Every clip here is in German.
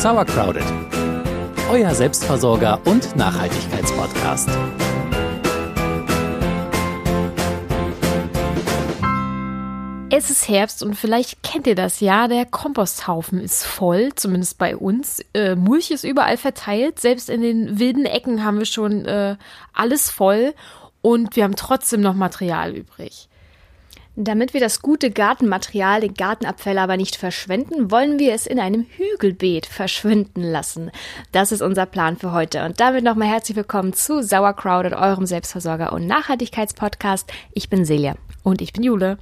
Sauercrowded, euer Selbstversorger und Nachhaltigkeitspodcast. Es ist Herbst und vielleicht kennt ihr das ja, der Komposthaufen ist voll, zumindest bei uns. Äh, Mulch ist überall verteilt, selbst in den wilden Ecken haben wir schon äh, alles voll und wir haben trotzdem noch Material übrig. Damit wir das gute Gartenmaterial, den Gartenabfall aber nicht verschwenden, wollen wir es in einem Hügelbeet verschwinden lassen. Das ist unser Plan für heute. Und damit nochmal herzlich willkommen zu Sauerkraut, eurem Selbstversorger- und Nachhaltigkeitspodcast. Ich bin Celia. Und ich bin Jule.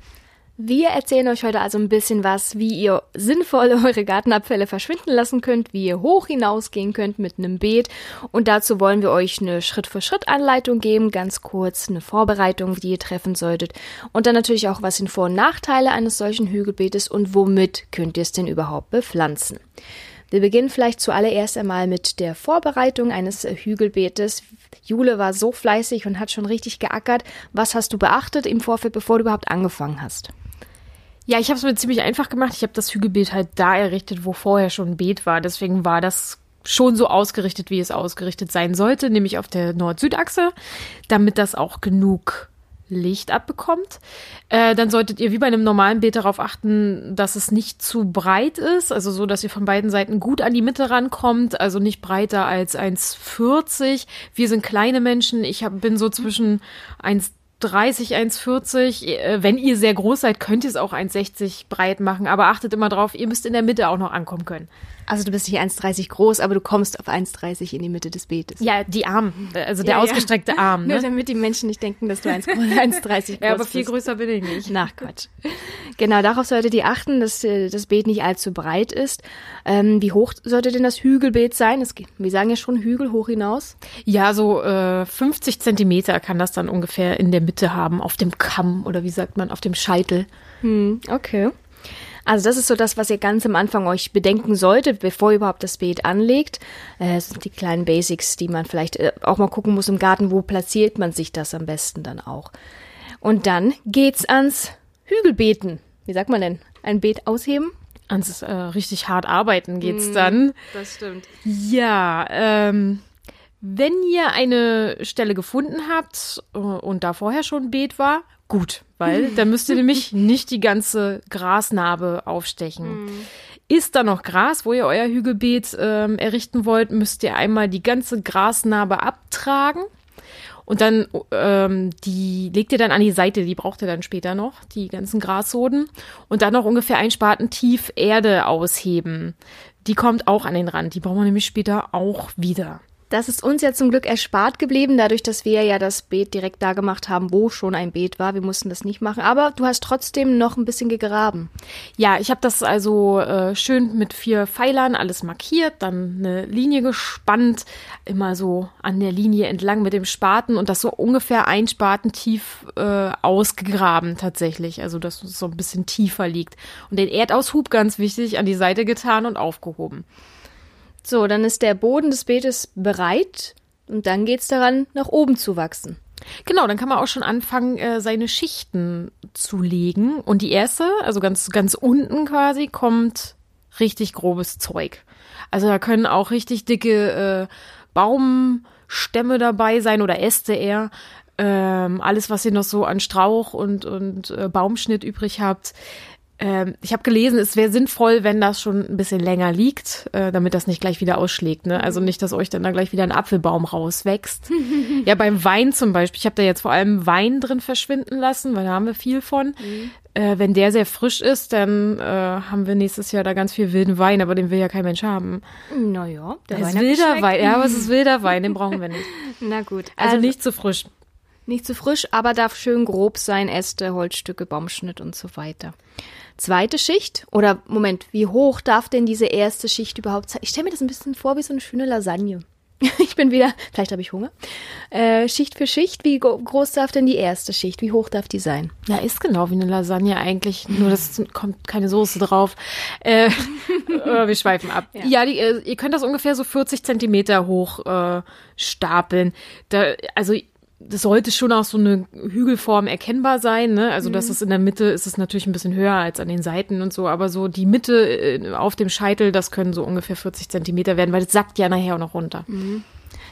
Wir erzählen euch heute also ein bisschen was, wie ihr sinnvoll eure Gartenabfälle verschwinden lassen könnt, wie ihr hoch hinausgehen könnt mit einem Beet. Und dazu wollen wir euch eine Schritt-für-Schritt-Anleitung geben, ganz kurz eine Vorbereitung, die ihr treffen solltet. Und dann natürlich auch, was sind Vor- und Nachteile eines solchen Hügelbeetes und womit könnt ihr es denn überhaupt bepflanzen. Wir beginnen vielleicht zuallererst einmal mit der Vorbereitung eines Hügelbeetes. Jule war so fleißig und hat schon richtig geackert. Was hast du beachtet im Vorfeld, bevor du überhaupt angefangen hast? Ja, ich habe es mir ziemlich einfach gemacht. Ich habe das Hügelbeet halt da errichtet, wo vorher schon ein Beet war. Deswegen war das schon so ausgerichtet, wie es ausgerichtet sein sollte, nämlich auf der Nord-Süd-Achse, damit das auch genug Licht abbekommt. Äh, dann solltet ihr wie bei einem normalen Beet darauf achten, dass es nicht zu breit ist, also so, dass ihr von beiden Seiten gut an die Mitte rankommt, also nicht breiter als 1,40. Wir sind kleine Menschen, ich hab, bin so zwischen 1 1,30, 1,40. Äh, wenn ihr sehr groß seid, könnt ihr es auch 1,60 breit machen. Aber achtet immer drauf, ihr müsst in der Mitte auch noch ankommen können. Also du bist nicht 1,30 groß, aber du kommst auf 1,30 in die Mitte des Beetes. Ja, die Arm, also der ja, ausgestreckte ja. Arm. Ne? Nur damit die Menschen nicht denken, dass du 1,30 groß bist. Ja, aber viel größer bin ich nicht. Nach Quatsch. Genau, darauf solltet ihr achten, dass äh, das Beet nicht allzu breit ist. Ähm, wie hoch sollte denn das Hügelbeet sein? Es, wir sagen ja schon Hügel hoch hinaus. Ja, so äh, 50 Zentimeter kann das dann ungefähr in der Mitte haben, auf dem Kamm oder wie sagt man, auf dem Scheitel. Hm, okay. Also das ist so das, was ihr ganz am Anfang euch bedenken solltet, bevor ihr überhaupt das Beet anlegt. Äh, das sind die kleinen Basics, die man vielleicht äh, auch mal gucken muss im Garten, wo platziert man sich das am besten dann auch. Und dann geht's ans Hügelbeeten. Wie sagt man denn? Ein Beet ausheben? Ans äh, richtig hart arbeiten geht's mm, dann. Das stimmt. Ja, ähm, wenn ihr eine Stelle gefunden habt äh, und da vorher schon ein Beet war, gut, weil dann müsst ihr nämlich nicht die ganze Grasnarbe aufstechen. Mhm. Ist da noch Gras, wo ihr euer Hügelbeet ähm, errichten wollt, müsst ihr einmal die ganze Grasnarbe abtragen. Und dann, ähm, die legt ihr dann an die Seite, die braucht ihr dann später noch, die ganzen Grassoden. Und dann noch ungefähr ein Spaten tief Erde ausheben. Die kommt auch an den Rand, die brauchen wir nämlich später auch wieder. Das ist uns ja zum Glück erspart geblieben, dadurch, dass wir ja das Beet direkt da gemacht haben, wo schon ein Beet war. Wir mussten das nicht machen. Aber du hast trotzdem noch ein bisschen gegraben. Ja, ich habe das also äh, schön mit vier Pfeilern alles markiert, dann eine Linie gespannt, immer so an der Linie entlang mit dem Spaten und das so ungefähr ein Spaten tief äh, ausgegraben tatsächlich. Also dass es so ein bisschen tiefer liegt. Und den Erdaushub ganz wichtig an die Seite getan und aufgehoben. So, dann ist der Boden des Beetes bereit und dann geht es daran, nach oben zu wachsen. Genau, dann kann man auch schon anfangen, äh, seine Schichten zu legen. Und die erste, also ganz, ganz unten quasi, kommt richtig grobes Zeug. Also da können auch richtig dicke äh, Baumstämme dabei sein oder Äste eher. Ähm, alles, was ihr noch so an Strauch und, und äh, Baumschnitt übrig habt, ähm, ich habe gelesen, es wäre sinnvoll, wenn das schon ein bisschen länger liegt, äh, damit das nicht gleich wieder ausschlägt. Ne? Also nicht, dass euch dann da gleich wieder ein Apfelbaum rauswächst. ja, beim Wein zum Beispiel. Ich habe da jetzt vor allem Wein drin verschwinden lassen, weil da haben wir viel von. Mhm. Äh, wenn der sehr frisch ist, dann äh, haben wir nächstes Jahr da ganz viel wilden Wein, aber den will ja kein Mensch haben. Naja, der Wein ist wilder Wein. Ja, aber es ist wilder Wein, den brauchen wir nicht. Na gut. Also, also nicht zu frisch. Nicht zu frisch, aber darf schön grob sein, Äste, Holzstücke, Baumschnitt und so weiter. Zweite Schicht oder Moment, wie hoch darf denn diese erste Schicht überhaupt sein? Ich stelle mir das ein bisschen vor wie so eine schöne Lasagne. Ich bin wieder, vielleicht habe ich Hunger. Äh, Schicht für Schicht, wie groß darf denn die erste Schicht? Wie hoch darf die sein? Ja, ist genau wie eine Lasagne eigentlich, nur das kommt keine Soße drauf. Äh, wir schweifen ab. Ja, ja die, äh, ihr könnt das ungefähr so 40 Zentimeter hoch äh, stapeln. Da, also das sollte schon auch so eine Hügelform erkennbar sein, ne? Also, Mhm. dass es in der Mitte ist es natürlich ein bisschen höher als an den Seiten und so, aber so die Mitte äh, auf dem Scheitel, das können so ungefähr 40 Zentimeter werden, weil das sackt ja nachher auch noch runter.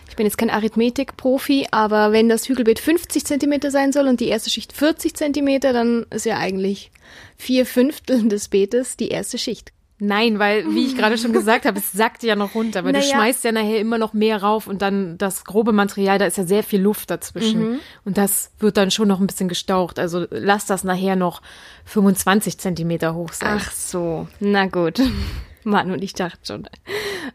Ich bin jetzt kein Arithmetik-Profi, aber wenn das Hügelbeet 50 Zentimeter sein soll und die erste Schicht 40 Zentimeter, dann ist ja eigentlich vier Fünftel des Beetes die erste Schicht. Nein, weil, wie ich gerade schon gesagt habe, es sackt ja noch runter, weil du Naja. schmeißt ja nachher immer noch mehr rauf und dann das grobe Material, da ist ja sehr viel Luft dazwischen. Mhm. Und das wird dann schon noch ein bisschen gestaucht. Also lass das nachher noch 25 Zentimeter hoch sein. Ach so, na gut. Mann, und ich dachte schon.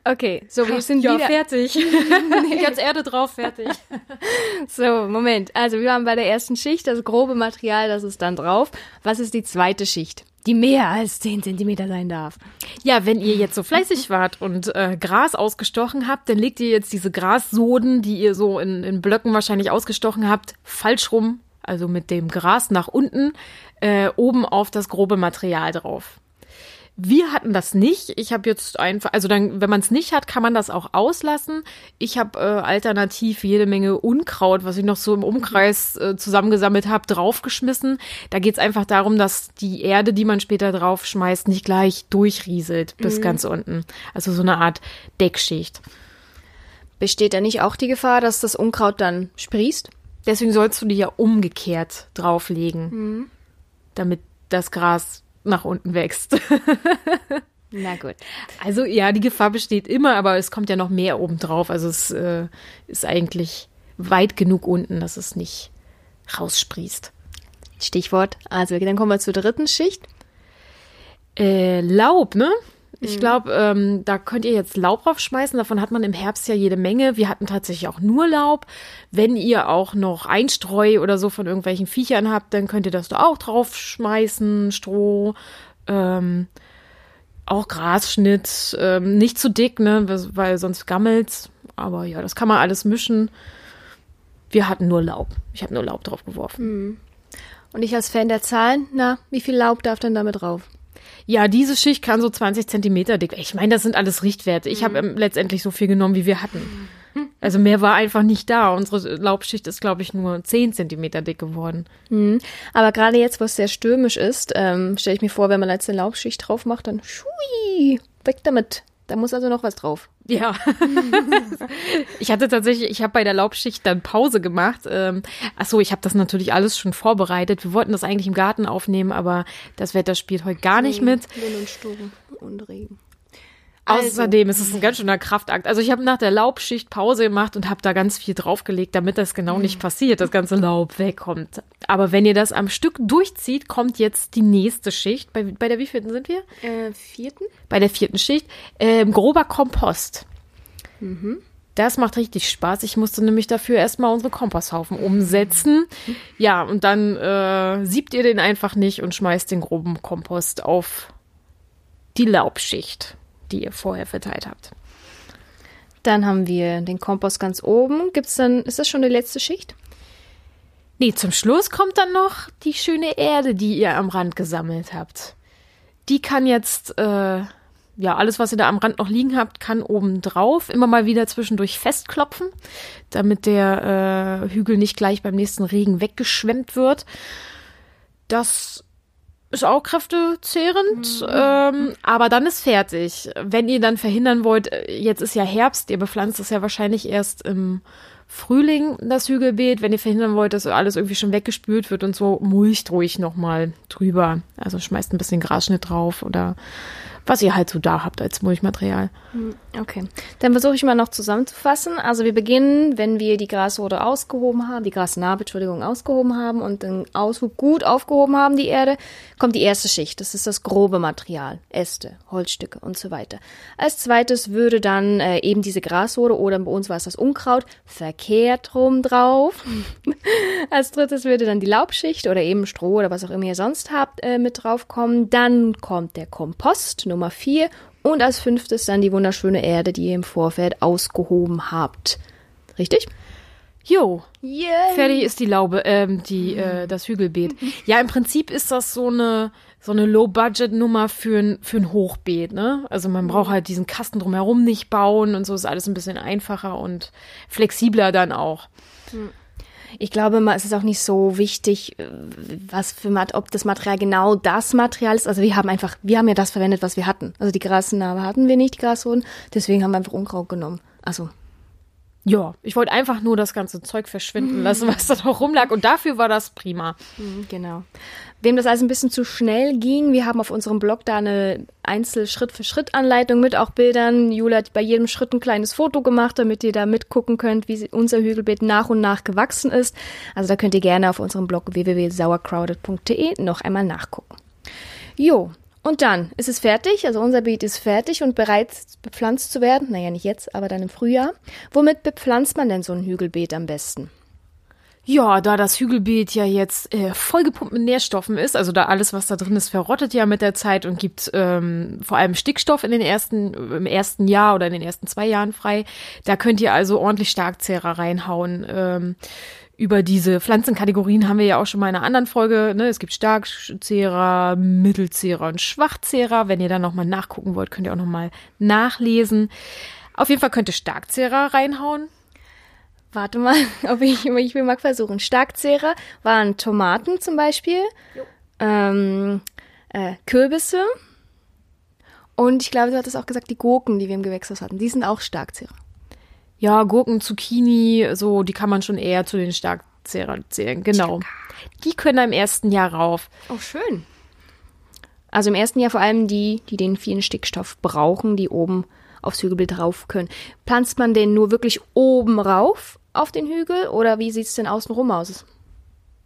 Okay, so, wir sind ja, wieder... fertig. Ganz Erde drauf, fertig. So, Moment. Also, wir waren bei der ersten Schicht, das grobe Material, das ist dann drauf. Was ist die zweite Schicht? Die mehr als 10 Zentimeter sein darf. Ja, wenn ihr jetzt so fleißig wart und äh, Gras ausgestochen habt, dann legt ihr jetzt diese Grassoden, die ihr so in, in Blöcken wahrscheinlich ausgestochen habt, falsch rum, also mit dem Gras nach unten, äh, oben auf das grobe Material drauf. Wir hatten das nicht. Ich habe jetzt einfach, also dann, wenn man es nicht hat, kann man das auch auslassen. Ich habe äh, alternativ jede Menge Unkraut, was ich noch so im Umkreis äh, zusammengesammelt habe, draufgeschmissen. Da geht's einfach darum, dass die Erde, die man später draufschmeißt, nicht gleich durchrieselt bis ganz unten. Also so eine Art Deckschicht. Besteht da nicht auch die Gefahr, dass das Unkraut dann sprießt? Deswegen sollst du die ja umgekehrt drauflegen, damit das Gras nach unten wächst. Na gut. Also ja, die Gefahr besteht immer, aber es kommt ja noch mehr oben drauf. Also es äh, ist eigentlich weit genug unten, dass es nicht raussprießt. Stichwort. Also, dann kommen wir zur dritten Schicht. Äh, Laub, ne? Ich glaube, ähm, da könnt ihr jetzt Laub draufschmeißen. Davon hat man im Herbst ja jede Menge. Wir hatten tatsächlich auch nur Laub. Wenn ihr auch noch Einstreu oder so von irgendwelchen Viechern habt, dann könnt ihr das da auch draufschmeißen. Stroh, ähm, auch Grasschnitt. Ähm, nicht zu dick, ne? weil- sonst gammelt's. Aber ja, das kann man alles mischen. Wir hatten nur Laub. Ich habe nur Laub drauf geworfen. Und ich als Fan der Zahlen, na, wie viel Laub darf denn damit drauf? Ja, diese Schicht kann so 20 Zentimeter dick. Ich meine, das sind alles Richtwerte. Ich habe ähm, letztendlich so viel genommen, wie wir hatten. Also mehr war einfach nicht da. Unsere Laubschicht ist, glaube ich, nur 10 Zentimeter dick geworden. Aber gerade jetzt, wo es sehr stürmisch ist, ähm, stelle ich mir vor, wenn man jetzt eine Laubschicht drauf macht, dann schui, weg damit. Da muss also noch was drauf. Ja. ich hatte tatsächlich, ich habe bei der Laubschicht dann Pause gemacht. Ähm, ach so, ich habe das natürlich alles schon vorbereitet. Wir wollten das eigentlich im Garten aufnehmen, aber das Wetter spielt heute gar nicht mit. Wind und Sturm und Regen. Außerdem ist es ein ganz schöner Kraftakt. Also ich habe nach der Laubschicht Pause gemacht und habe da ganz viel draufgelegt, damit das genau nicht passiert, das ganze Laub wegkommt. Aber wenn ihr das am Stück durchzieht, kommt jetzt die nächste Schicht. Bei, bei der wievielten sind wir? Äh, vierten? Bei der vierten Schicht. Ähm, grober Kompost. Das macht richtig Spaß. Ich musste nämlich dafür erstmal unsere Komposthaufen umsetzen. Ja, und dann äh, siebt ihr den einfach nicht und schmeißt den groben Kompost auf die Laubschicht, die ihr vorher verteilt habt. Dann haben wir den Kompost ganz oben. Gibt's dann, ist das schon die letzte Schicht? Nee, zum Schluss kommt dann noch die schöne Erde, die ihr am Rand gesammelt habt. Die kann jetzt, äh, ja, alles, was ihr da am Rand noch liegen habt, kann oben drauf immer mal wieder zwischendurch festklopfen, damit der äh, Hügel nicht gleich beim nächsten Regen weggeschwemmt wird. Das ist auch kräftezehrend, ähm, aber dann ist fertig. Wenn ihr dann verhindern wollt, äh, jetzt ist ja Herbst, ihr bepflanzt es ja wahrscheinlich erst im Frühling, das Hügelbeet. Wenn ihr verhindern wollt, dass alles irgendwie schon weggespült wird und so, mulcht ruhig nochmal drüber. Also schmeißt ein bisschen Grasschnitt drauf oder was ihr halt so da habt als Mulchmaterial. Okay. Dann versuche ich mal noch zusammenzufassen. Also wir beginnen, wenn wir die Grasrode ausgehoben haben, die Grasnarbe, Entschuldigung, ausgehoben haben und den Aushub gut aufgehoben haben, die Erde, kommt die erste Schicht. Das ist das grobe Material. Äste, Holzstücke und so weiter. Als zweites würde dann äh, eben diese Grasrode oder bei uns war es das Unkraut verkehrt rum drauf. Als drittes würde dann die Laubschicht oder eben Stroh oder was auch immer ihr sonst habt äh, mit draufkommen. Dann kommt der Kompost Nummer vier und als fünftes dann die wunderschöne Erde, die ihr im Vorfeld ausgehoben habt. Richtig? Jo, Yeah. fertig ist die Laube, ähm, die, äh, das Hügelbeet. Ja, im Prinzip ist das so eine, so eine Low-Budget-Nummer für ein, für ein Hochbeet, ne? Also man braucht halt diesen Kasten drumherum nicht bauen und so ist alles ein bisschen einfacher und flexibler dann auch. Ich glaube es ist auch nicht so wichtig, äh, was für ob das Material genau das Material ist. Also wir haben einfach, wir haben ja das verwendet, was wir hatten. Also die Grasnarbe hatten wir nicht, die Grashoden, deswegen haben wir einfach Unkraut genommen. Also Ja, ich wollte einfach nur das ganze Zeug verschwinden lassen, was da noch rumlag. Und dafür war das prima. Mhm, Genau. Wem das also ein bisschen zu schnell ging, wir haben auf unserem Blog da eine Einzel-Schritt-für-Schritt-Anleitung mit auch Bildern. Jule hat bei jedem Schritt ein kleines Foto gemacht, damit ihr da mitgucken könnt, wie unser Hügelbeet nach und nach gewachsen ist. Also da könnt ihr gerne auf unserem Blog www.sauercrowded.de noch einmal nachgucken. Jo, und dann ist es fertig. Also unser Beet ist fertig und bereit bepflanzt zu werden. Naja, nicht jetzt, aber dann im Frühjahr. Womit bepflanzt man denn so ein Hügelbeet am besten? Ja, da das Hügelbeet ja jetzt äh, vollgepumpt mit Nährstoffen ist, also da alles, was da drin ist, verrottet ja mit der Zeit und gibt ähm, vor allem Stickstoff in den ersten, im ersten Jahr oder in den ersten zwei Jahren frei. Da könnt ihr also ordentlich Starkzehrer reinhauen. Ähm, über diese Pflanzenkategorien haben wir ja auch schon mal in einer anderen Folge. Ne? Es gibt Starkzehrer, Mittelzehrer und Schwachzehrer. Wenn ihr da nochmal nachgucken wollt, könnt ihr auch nochmal nachlesen. Auf jeden Fall könnt ihr Starkzehrer reinhauen. Warte mal, ob ich, ich will mal versuchen. Starkzehrer waren Tomaten zum Beispiel, ähm, äh, Kürbisse und ich glaube, du hattest auch gesagt, die Gurken, die wir im Gewächshaus hatten, die sind auch Starkzehrer. Ja, Gurken, Zucchini, so, die kann man schon eher zu den Starkzehrern zählen. Genau. Die können da im ersten Jahr rauf. Oh, schön. Also im ersten Jahr vor allem die, die den vielen Stickstoff brauchen, die oben aufs Hügelbild rauf können. Pflanzt man den nur wirklich oben rauf auf den Hügel oder wie sieht's denn außen rum aus?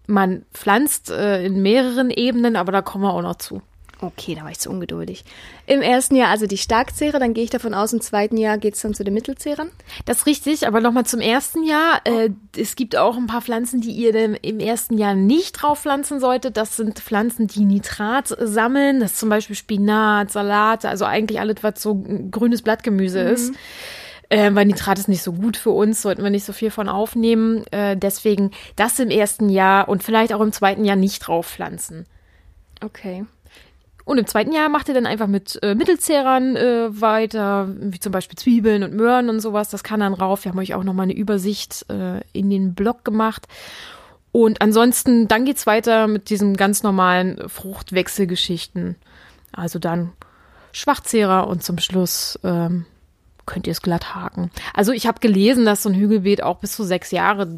Man pflanzt äh, in mehreren Ebenen, aber da kommen wir auch noch zu. Okay, da war ich zu ungeduldig. Im ersten Jahr also die Starkzehrer, dann gehe ich davon aus, im zweiten Jahr geht's dann zu den Mittelzehrern. Das ist richtig, aber nochmal zum ersten Jahr. Äh, es gibt auch ein paar Pflanzen, die ihr denn im ersten Jahr nicht drauf pflanzen solltet. Das sind Pflanzen, die Nitrat sammeln. Das ist zum Beispiel Spinat, Salate, also eigentlich alles, was so grünes Blattgemüse ist. Äh, weil Nitrat ist nicht so gut für uns, sollten wir nicht so viel von aufnehmen. Äh, deswegen das im ersten Jahr und vielleicht auch im zweiten Jahr nicht drauf pflanzen. Okay. Und im zweiten Jahr macht ihr dann einfach mit äh, Mittelzehrern äh, weiter, wie zum Beispiel Zwiebeln und Möhren und sowas. Das kann dann rauf. Wir haben euch auch nochmal eine Übersicht äh, in den Blog gemacht. Und ansonsten, dann geht's weiter mit diesen ganz normalen Fruchtwechselgeschichten. Also dann Schwachzehrer und zum Schluss ähm, könnt ihr es glatt haken. Also ich habe gelesen, dass so ein Hügelbeet auch bis zu sechs Jahre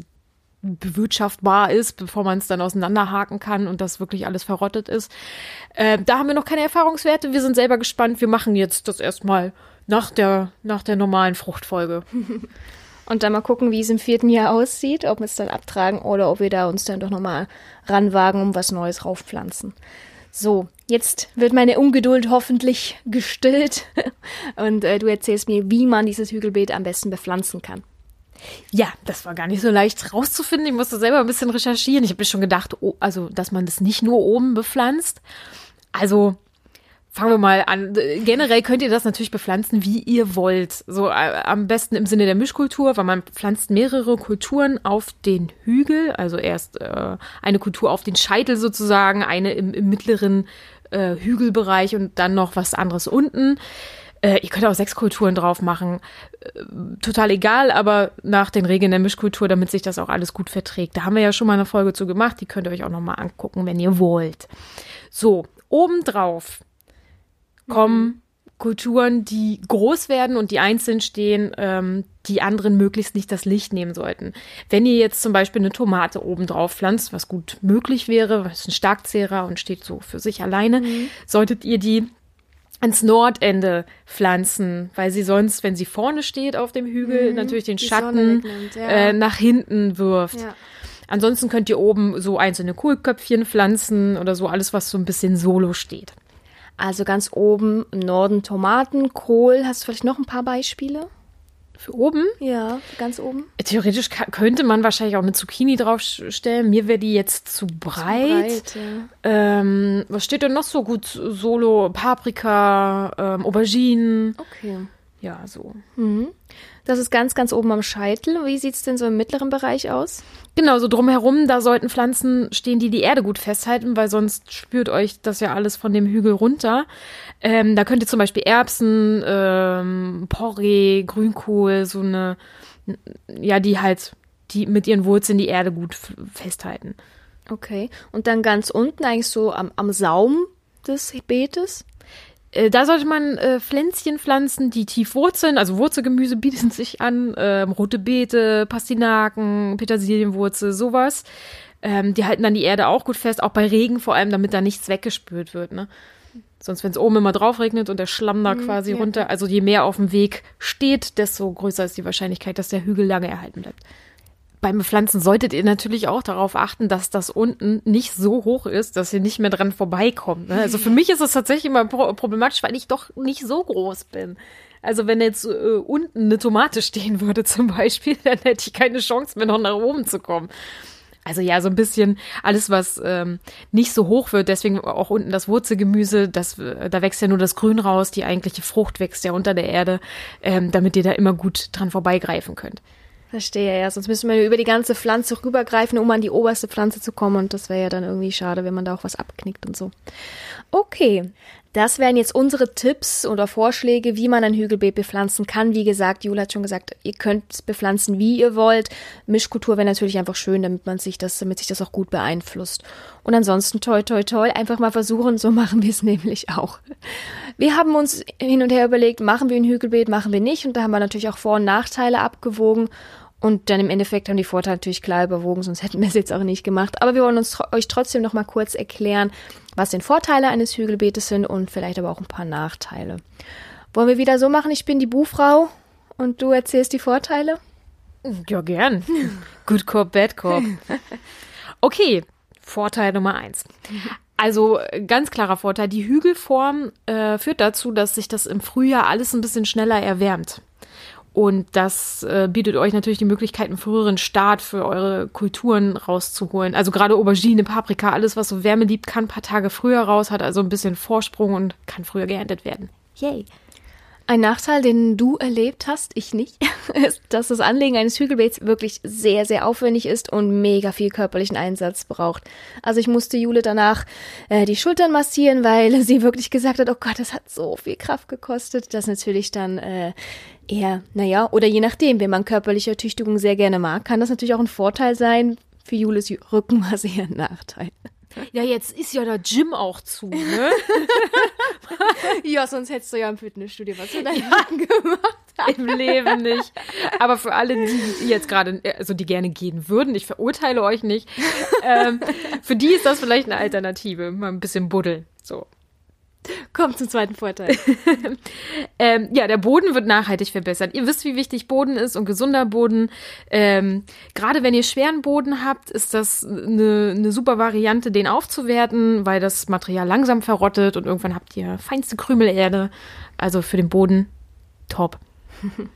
bewirtschaftbar ist, bevor man es dann auseinanderhaken kann und das wirklich alles verrottet ist. Äh, da haben wir noch keine Erfahrungswerte. Wir sind selber gespannt. Wir machen jetzt das erstmal nach der, nach der normalen Fruchtfolge. Und dann mal gucken, wie es im vierten Jahr aussieht, ob wir es dann abtragen oder ob wir da uns dann doch nochmal ranwagen, um was Neues raufpflanzen. So, jetzt wird meine Ungeduld hoffentlich gestillt und äh, du erzählst mir, wie man dieses Hügelbeet am besten bepflanzen kann. Ja, das war gar nicht so leicht rauszufinden. Ich musste selber ein bisschen recherchieren. Ich habe schon gedacht, oh, also, dass man das nicht nur oben bepflanzt. Also, fangen wir mal an. Generell könnt ihr das natürlich bepflanzen, wie ihr wollt. So äh, am besten im Sinne der Mischkultur, weil man pflanzt mehrere Kulturen auf den Hügel. Also erst äh, eine Kultur auf den Scheitel sozusagen, eine im, im mittleren äh, Hügelbereich und dann noch was anderes unten. Äh, ihr könnt auch sechs Kulturen drauf machen. Äh, total egal, aber nach den Regeln der Mischkultur, damit sich das auch alles gut verträgt. Da haben wir ja schon mal eine Folge zu gemacht. Die könnt ihr euch auch nochmal angucken, wenn ihr wollt. So, obendrauf kommen Kulturen, die groß werden und die einzeln stehen, ähm, die anderen möglichst nicht das Licht nehmen sollten. Wenn ihr jetzt zum Beispiel eine Tomate oben drauf pflanzt, was gut möglich wäre, was ein Starkzehrer und steht so für sich alleine, solltet ihr die ans Nordende pflanzen, weil sie sonst, wenn sie vorne steht auf dem Hügel, natürlich den die Schatten wegnimmt, ja. äh, nach hinten wirft. Ja. Ansonsten könnt ihr oben so einzelne Kohlköpfchen pflanzen oder so alles, was so ein bisschen solo steht. Also ganz oben im Norden Tomaten, Kohl. Hast du vielleicht noch ein paar Beispiele? Für oben Ja, ganz oben. Theoretisch könnte man wahrscheinlich auch eine Zucchini draufstellen. Mir wäre die jetzt zu breit. ja. Ähm, was steht denn noch so gut? Solo, Paprika, ähm, Auberginen. Okay. Ja, so. Das ist ganz, ganz oben am Scheitel. Wie sieht's denn so im mittleren Bereich aus? Genau, so drumherum, da sollten Pflanzen stehen, die die Erde gut festhalten, weil sonst spürt euch das ja alles von dem Hügel runter. Ähm, da könnt ihr zum Beispiel Erbsen, ähm, Porree, Grünkohl, so eine, ja, die halt die mit ihren Wurzeln die Erde gut festhalten. Okay. Und dann ganz unten, eigentlich so am, am Saum des Beetes? Äh, da sollte man äh, Pflänzchen pflanzen, die tief wurzeln. Also Wurzelgemüse bieten sich an. Ähm, rote Beete, Pastinaken, Petersilienwurzel, sowas. Ähm, die halten dann die Erde auch gut fest, auch bei Regen vor allem, damit da nichts weggespült wird. Ne? Sonst, wenn es oben immer drauf regnet und der Schlamm da mhm, quasi ja. runter, also je mehr auf dem Weg steht, desto größer ist die Wahrscheinlichkeit, dass der Hügel lange erhalten bleibt beim Bepflanzen solltet ihr natürlich auch darauf achten, dass das unten nicht so hoch ist, dass ihr nicht mehr dran vorbeikommt. Ne? Also für mich ist es tatsächlich immer problematisch, weil ich doch nicht so groß bin. Also wenn jetzt äh, unten eine Tomate stehen würde zum Beispiel, dann hätte ich keine Chance mehr noch nach oben zu kommen. Also ja, so ein bisschen alles, was ähm, nicht so hoch wird, deswegen auch unten das Wurzelgemüse, das, äh, da wächst ja nur das Grün raus, die eigentliche Frucht wächst ja unter der Erde, ähm, damit ihr da immer gut dran vorbeigreifen könnt. Verstehe, ja. Sonst müsste man über die ganze Pflanze rübergreifen, um an die oberste Pflanze zu kommen. Und das wäre ja dann irgendwie schade, wenn man da auch was abknickt und so. Okay. Das wären jetzt unsere Tipps oder Vorschläge, wie man ein Hügelbeet bepflanzen kann. Wie gesagt, Jula hat schon gesagt, ihr könnt es bepflanzen, wie ihr wollt. Mischkultur wäre natürlich einfach schön, damit man sich das, damit sich das auch gut beeinflusst. Und ansonsten toi toi toi, einfach mal versuchen, so machen wir es nämlich auch. Wir haben uns hin und her überlegt, machen wir ein Hügelbeet, machen wir nicht. Und da haben wir natürlich auch Vor- und Nachteile abgewogen. Und dann im Endeffekt haben die Vorteile natürlich klar überwogen, sonst hätten wir es jetzt auch nicht gemacht. Aber wir wollen uns euch trotzdem noch mal kurz erklären, was denn Vorteile eines Hügelbeetes sind und vielleicht aber auch ein paar Nachteile. Wollen wir wieder so machen, ich bin die Buhfrau und du erzählst die Vorteile? Ja, gern. Good Cop, Bad Cop. Okay, Vorteil Nummer eins. Also ganz klarer Vorteil, die Hügelform äh, führt dazu, dass sich das im Frühjahr alles ein bisschen schneller erwärmt. Und das äh, bietet euch natürlich die Möglichkeit, einen früheren Start für eure Kulturen rauszuholen. Also gerade Aubergine, Paprika, alles, was so Wärme liebt, kann ein paar Tage früher raus, hat also ein bisschen Vorsprung und kann früher geerntet werden. Yay! Ein Nachteil, den du erlebt hast, ich nicht, ist, dass das Anlegen eines Hügelbeets wirklich sehr, sehr aufwendig ist und mega viel körperlichen Einsatz braucht. Also ich musste Jule danach äh, die Schultern massieren, weil sie wirklich gesagt hat, oh Gott, das hat so viel Kraft gekostet, dass natürlich dann äh, eher, naja, oder je nachdem, wenn man körperliche Ertüchtigung sehr gerne mag, kann das natürlich auch ein Vorteil sein. Für Jules ein Nachteil. Ja, jetzt ist ja der Gym auch zu, ne? ja, sonst hättest du ja im Fitnessstudio was für deinen Rücken gemacht. Im Leben nicht. Aber für alle, die jetzt gerade, also die gerne gehen würden, ich verurteile euch nicht, ähm, für die ist das vielleicht eine Alternative. Mal ein bisschen buddeln. So. Kommt zum zweiten Vorteil. ähm, ja, der Boden wird nachhaltig verbessert. Ihr wisst, wie wichtig Boden ist und gesunder Boden. Ähm, Gerade wenn ihr schweren Boden habt, ist das eine, eine super Variante, den aufzuwerten, weil das Material langsam verrottet und irgendwann habt ihr feinste Krümelerde. Also für den Boden top.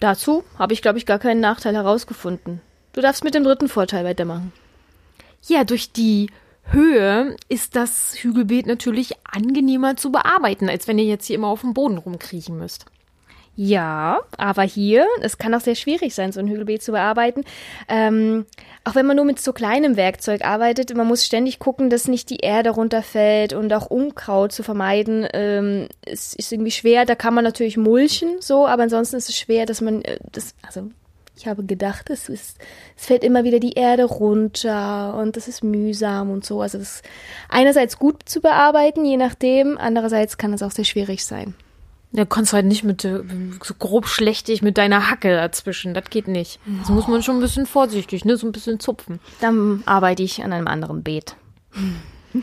Dazu habe ich, glaube ich, gar keinen Nachteil herausgefunden. Du darfst mit dem dritten Vorteil weitermachen. Ja, durch die Höhe ist das Hügelbeet natürlich angenehmer zu bearbeiten, als wenn ihr jetzt hier immer auf dem Boden rumkriechen müsst. Ja, aber hier, es kann auch sehr schwierig sein, so ein Hügelbeet zu bearbeiten. Ähm, auch wenn man nur mit so kleinem Werkzeug arbeitet, man muss ständig gucken, dass nicht die Erde runterfällt und auch Unkraut zu vermeiden. Ähm, es ist irgendwie schwer, da kann man natürlich mulchen, so, aber ansonsten ist es schwer, dass man äh, das, also ich habe gedacht, es ist, es fällt immer wieder die Erde runter und das ist mühsam und so. Also es ist einerseits gut zu bearbeiten, je nachdem, andererseits kann es auch sehr schwierig sein. Da kannst du halt nicht mit äh, so grob schlechtig mit deiner Hacke dazwischen. Das geht nicht. Das muss man schon ein bisschen vorsichtig, ne? So ein bisschen zupfen. Dann arbeite ich an einem anderen Beet.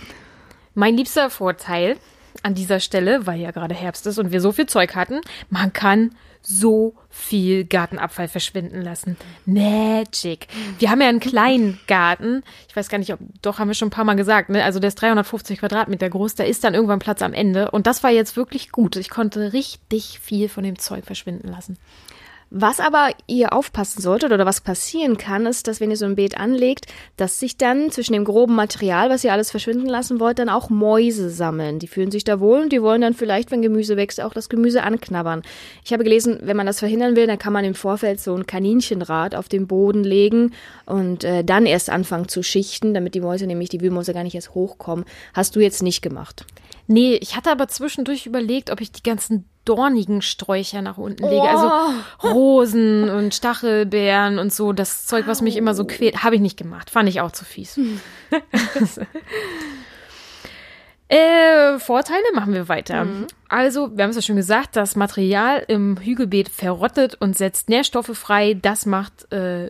Mein liebster Vorteil an dieser Stelle, weil ja gerade Herbst ist und wir so viel Zeug hatten, man kann so viel Gartenabfall verschwinden lassen. Magic. Wir haben ja einen kleinen Garten. Ich weiß gar nicht, ob, doch haben wir schon ein paar Mal gesagt, ne? Also der ist 350 Quadratmeter groß. Da ist dann irgendwann Platz am Ende. Und das war jetzt wirklich gut. Ich konnte richtig viel von dem Zeug verschwinden lassen. Was aber ihr aufpassen solltet oder was passieren kann, ist, dass wenn ihr so ein Beet anlegt, dass sich dann zwischen dem groben Material, was ihr alles verschwinden lassen wollt, dann auch Mäuse sammeln. Die fühlen sich da wohl und die wollen dann vielleicht, wenn Gemüse wächst, auch das Gemüse anknabbern. Ich habe gelesen, wenn man das verhindern will, dann kann man im Vorfeld so ein Kaninchenrad auf den Boden legen und äh, dann erst anfangen zu schichten, damit die Mäuse, nämlich die Wühlmäuse, gar nicht erst hochkommen. Hast du jetzt nicht gemacht? Nee, ich hatte aber zwischendurch überlegt, ob ich die ganzen dornigen Sträucher nach unten lege. Also Rosen und Stachelbeeren und so, das Zeug, was mich immer so quält, habe ich nicht gemacht. Fand ich auch zu fies. Äh, Vorteile machen wir weiter. Also, wir haben es ja schon gesagt, das Material im Hügelbeet verrottet und setzt Nährstoffe frei. Das macht äh,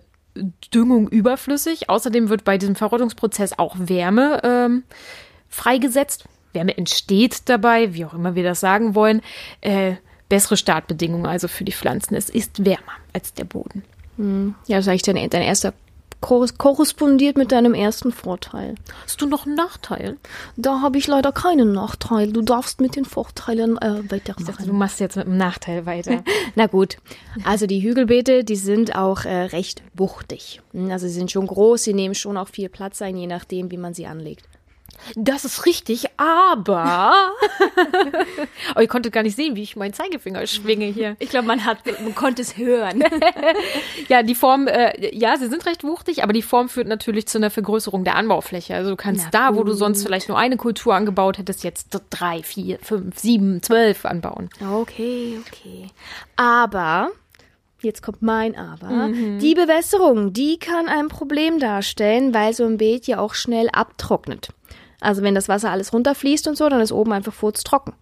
Düngung überflüssig. Außerdem wird bei diesem Verrottungsprozess auch Wärme ähm, freigesetzt. Wärme entsteht dabei, wie auch immer wir das sagen wollen. Äh, bessere Startbedingungen also für die Pflanzen. Es ist wärmer als der Boden. Ja, das ist eigentlich dein, dein erster korres- korrespondiert mit deinem ersten Vorteil. Hast du noch einen Nachteil? Da habe ich leider keinen Nachteil. Du darfst mit den Vorteilen äh, Ich dachte, weitermachen. du machst jetzt mit einem Nachteil weiter. Na gut, also die Hügelbeete, die sind auch äh, recht wuchtig. Hm, Also sie sind schon groß, sie nehmen schon auch viel Platz ein, je nachdem, wie man sie anlegt. Das ist richtig, aber. oh, ihr konntet gar nicht sehen, wie ich meinen Zeigefinger schwinge hier. Ich glaube, man hat, man konnte es hören. Ja, die Form, äh, ja, sie sind recht wuchtig, aber die Form führt natürlich zu einer Vergrößerung der Anbaufläche. Also du kannst Na da, wo du gut. sonst vielleicht nur eine Kultur angebaut hättest, jetzt drei, vier, fünf, sieben, zwölf anbauen. Okay, okay. Aber, jetzt kommt mein Aber, die Bewässerung, die kann ein Problem darstellen, weil so ein Beet ja auch schnell abtrocknet. Also wenn das Wasser alles runterfließt und so, dann ist oben einfach furztrocken.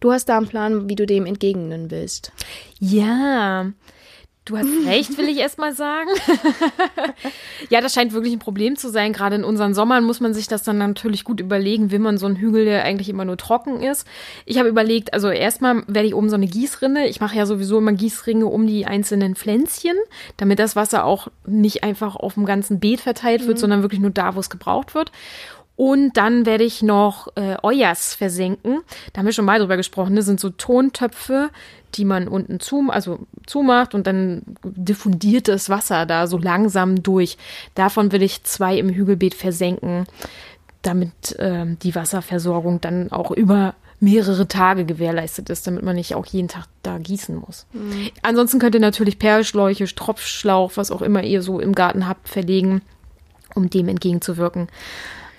Du hast da einen Plan, wie du dem entgegnen willst. Ja, du hast recht, will ich erst mal sagen. ja, das scheint wirklich ein Problem zu sein. Gerade in unseren Sommern muss man sich das dann natürlich gut überlegen, will man so einen Hügel, der eigentlich immer nur trocken ist. Ich habe überlegt, also erstmal werde ich oben so eine Gießrinne. Ich mache ja sowieso immer Gießringe um die einzelnen Pflänzchen, damit das Wasser auch nicht einfach auf dem ganzen Beet verteilt wird, sondern wirklich nur da, wo es gebraucht wird. Und dann werde ich noch äh, Euers versenken. Da haben wir schon mal drüber gesprochen. Das sind so Tontöpfe, die man unten zu, also zumacht und dann diffundiert das Wasser da so langsam durch. Davon will ich zwei im Hügelbeet versenken, damit ähm, die Wasserversorgung dann auch über mehrere Tage gewährleistet ist, damit man nicht auch jeden Tag da gießen muss. Ansonsten könnt ihr natürlich Perlschläuche, Tropfschlauch, was auch immer ihr so im Garten habt, verlegen, um dem entgegenzuwirken.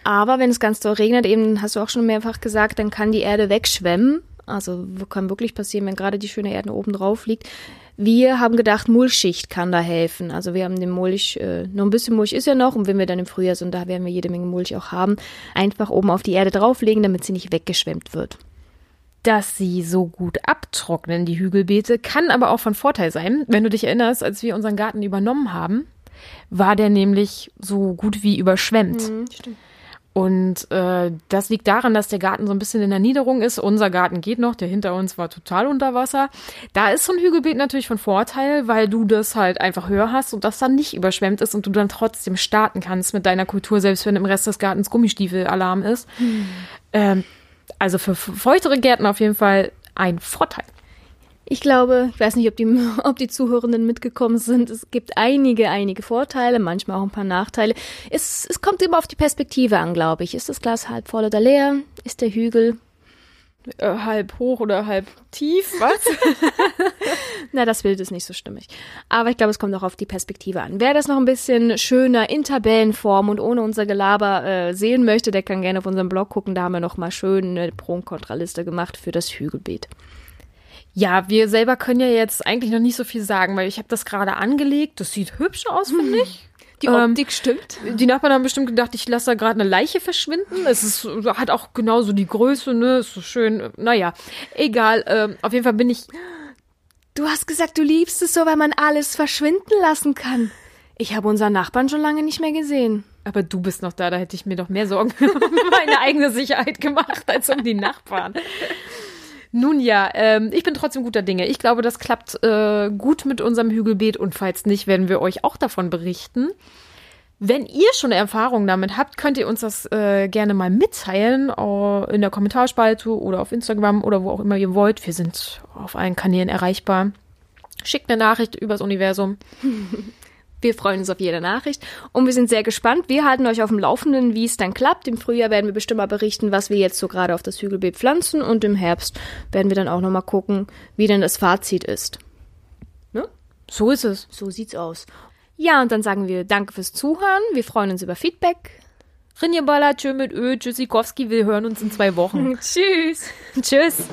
Aber wenn es ganz doll regnet, eben hast du auch schon mehrfach gesagt, dann kann die Erde wegschwemmen. Also kann wirklich passieren, wenn gerade die schöne Erde oben drauf liegt. Wir haben gedacht, Mulchschicht kann da helfen. Also wir haben den Mulch, äh, nur ein bisschen Mulch ist ja noch und wenn wir dann im Frühjahr sind, da werden wir jede Menge Mulch auch haben, einfach oben auf die Erde drauflegen, damit sie nicht weggeschwemmt wird. dass sie so gut abtrocknen, die Hügelbeete, kann aber auch von Vorteil sein. Wenn du dich erinnerst, als wir unseren Garten übernommen haben, war der nämlich so gut wie überschwemmt. stimmt. Und äh, das liegt daran, dass der Garten so ein bisschen in der Niederung ist. Unser Garten geht noch, der hinter uns war total unter Wasser. Da ist so ein Hügelbeet natürlich von Vorteil, weil du das halt einfach höher hast und das dann nicht überschwemmt ist und du dann trotzdem starten kannst mit deiner Kultur, selbst wenn im Rest des Gartens Gummistiefel-Alarm ist. Ähm, also für feuchtere Gärten auf jeden Fall ein Vorteil. Ich glaube, ich weiß nicht, ob die, ob die Zuhörenden mitgekommen sind. Es gibt einige, einige Vorteile, manchmal auch ein paar Nachteile. Es, es kommt immer auf die Perspektive an, glaube ich. Ist das Glas halb voll oder leer? Ist der Hügel? Äh, halb hoch oder halb tief, was? Na, das Bild ist nicht so stimmig. Aber ich glaube, es kommt auch auf die Perspektive an. Wer das noch ein bisschen schöner in Tabellenform und ohne unser Gelaber äh, sehen möchte, der kann gerne auf unserem Blog gucken. Da haben wir noch mal schön eine Pro- und Kontraliste gemacht für das Hügelbeet. Ja, wir selber können ja jetzt eigentlich noch nicht so viel sagen, weil ich habe das gerade angelegt. Das sieht hübsch aus, finde ich. Die Ähm, Optik stimmt. Die Nachbarn haben bestimmt gedacht, ich lasse da gerade eine Leiche verschwinden. Es ist, hat auch genauso die Größe, ne? Ist so schön. Naja, egal. Ähm, auf jeden Fall bin ich. Du hast gesagt, du liebst es so, weil man alles verschwinden lassen kann. Ich habe unseren Nachbarn schon lange nicht mehr gesehen. Aber du bist noch da, da hätte ich mir doch mehr Sorgen um meine eigene Sicherheit gemacht als um die Nachbarn. Nun ja, ähm, ich bin trotzdem guter Dinge. Ich glaube, das klappt äh, gut mit unserem Hügelbeet und falls nicht, werden wir euch auch davon berichten. Wenn ihr schon Erfahrungen damit habt, könnt ihr uns das äh, gerne mal mitteilen in der Kommentarspalte oder auf Instagram oder wo auch immer ihr wollt. Wir sind auf allen Kanälen erreichbar. Schickt eine Nachricht übers Universum. Wir freuen uns auf jede Nachricht und wir sind sehr gespannt. Wir halten euch auf dem Laufenden, wie es dann klappt. Im Frühjahr werden wir bestimmt mal berichten, was wir jetzt so gerade auf das Hügelbeet pflanzen und im Herbst werden wir dann auch noch mal gucken, wie denn das Fazit ist. So ist es. So sieht's aus. Ja, und dann sagen wir Danke fürs Zuhören. Wir freuen uns über Feedback. Rinje Baller, tschö mit Ö, Tschüssikowski, wir hören uns in zwei Wochen. Tschüss. Tschüss.